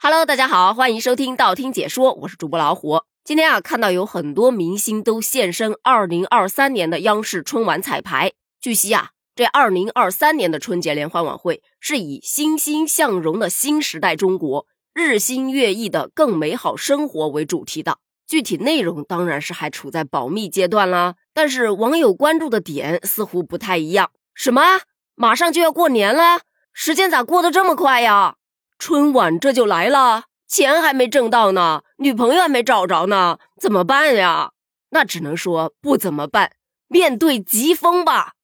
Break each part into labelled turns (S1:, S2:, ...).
S1: Hello，大家好，欢迎收听道听解说，我是主播老虎。今天啊，看到有很多明星都现身二零二三年的央视春晚彩排。据悉啊，这二零二三年的春节联欢晚会是以欣欣向荣的新时代中国，日新月异的更美好生活为主题的。具体内容当然是还处在保密阶段啦。但是网友关注的点似乎不太一样。什么？马上就要过年了，时间咋过得这么快呀？春晚这就来了，钱还没挣到呢，女朋友还没找着呢，怎么办呀？那只能说不怎么办，面对疾风吧。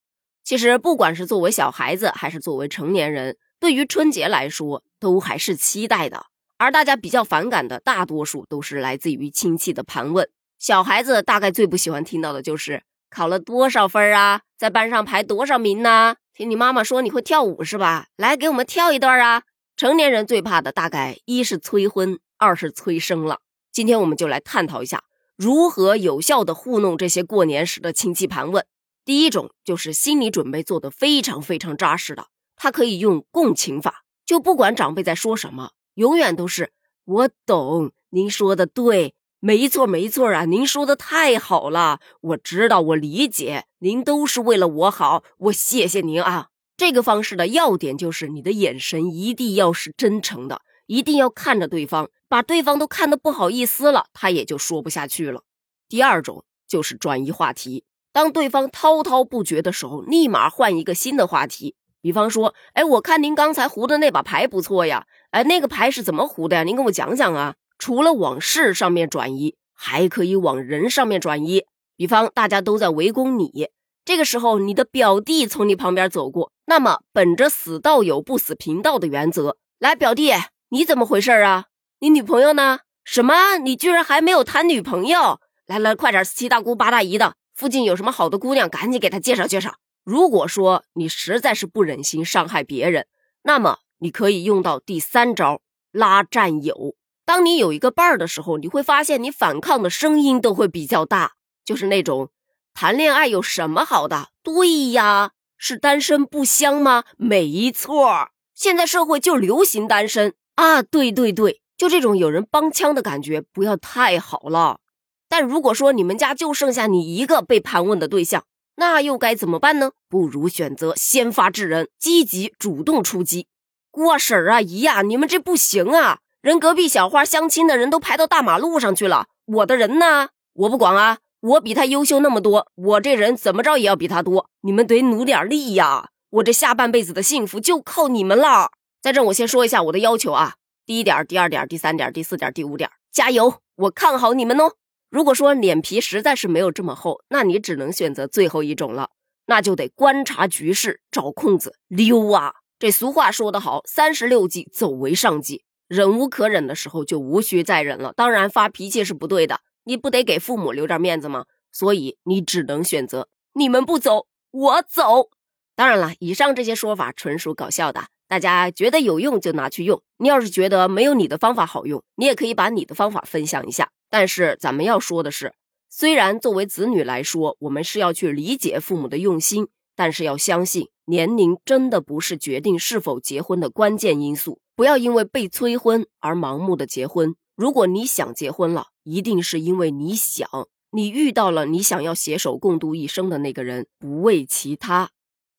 S1: 其实，不管是作为小孩子还是作为成年人，对于春节来说，都还是期待的。而大家比较反感的，大多数都是来自于亲戚的盘问。小孩子大概最不喜欢听到的就是考了多少分啊，在班上排多少名呢？听你妈妈说你会跳舞是吧？来，给我们跳一段啊！成年人最怕的大概一是催婚，二是催生了。今天我们就来探讨一下如何有效的糊弄这些过年时的亲戚盘问。第一种就是心理准备做得非常非常扎实的，他可以用共情法，就不管长辈在说什么，永远都是我懂，您说的对，没错没错啊，您说的太好了，我知道，我理解，您都是为了我好，我谢谢您啊。这个方式的要点就是你的眼神一定要是真诚的，一定要看着对方，把对方都看得不好意思了，他也就说不下去了。第二种就是转移话题，当对方滔滔不绝的时候，立马换一个新的话题。比方说，哎，我看您刚才胡的那把牌不错呀，哎，那个牌是怎么胡的呀？您跟我讲讲啊。除了往事上面转移，还可以往人上面转移。比方大家都在围攻你。这个时候，你的表弟从你旁边走过，那么本着死道友不死贫道的原则，来，表弟，你怎么回事啊？你女朋友呢？什么？你居然还没有谈女朋友？来来，快点，七大姑八大姨的，附近有什么好的姑娘，赶紧给他介绍介绍。如果说你实在是不忍心伤害别人，那么你可以用到第三招拉战友。当你有一个伴儿的时候，你会发现你反抗的声音都会比较大，就是那种。谈恋爱有什么好的？对呀，是单身不香吗？没错，现在社会就流行单身啊！对对对，就这种有人帮腔的感觉，不要太好了。但如果说你们家就剩下你一个被盘问的对象，那又该怎么办呢？不如选择先发制人，积极主动出击。姑婶儿啊，姨呀，你们这不行啊！人隔壁小花相亲的人都排到大马路上去了，我的人呢？我不管啊！我比他优秀那么多，我这人怎么着也要比他多。你们得努点力呀！我这下半辈子的幸福就靠你们了。在这，我先说一下我的要求啊：第一点、第二点、第三点、第四点、第五点，加油！我看好你们哦。如果说脸皮实在是没有这么厚，那你只能选择最后一种了，那就得观察局势，找空子溜啊。这俗话说得好，三十六计，走为上计。忍无可忍的时候，就无需再忍了。当然，发脾气是不对的。你不得给父母留点面子吗？所以你只能选择你们不走，我走。当然了，以上这些说法纯属搞笑的，大家觉得有用就拿去用。你要是觉得没有你的方法好用，你也可以把你的方法分享一下。但是咱们要说的是，虽然作为子女来说，我们是要去理解父母的用心，但是要相信年龄真的不是决定是否结婚的关键因素。不要因为被催婚而盲目的结婚。如果你想结婚了，一定是因为你想，你遇到了你想要携手共度一生的那个人，不为其他。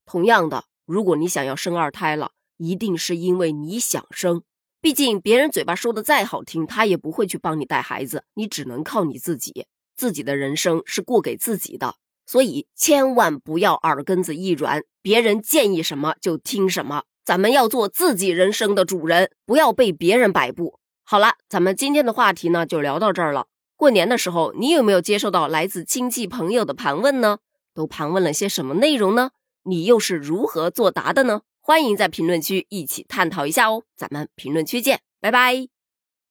S1: 同样的，如果你想要生二胎了，一定是因为你想生。毕竟别人嘴巴说的再好听，他也不会去帮你带孩子，你只能靠你自己。自己的人生是过给自己的，所以千万不要耳根子一软，别人建议什么就听什么。咱们要做自己人生的主人，不要被别人摆布。好了，咱们今天的话题呢就聊到这儿了。过年的时候，你有没有接受到来自亲戚朋友的盘问呢？都盘问了些什么内容呢？你又是如何作答的呢？欢迎在评论区一起探讨一下哦。咱们评论区见，拜拜。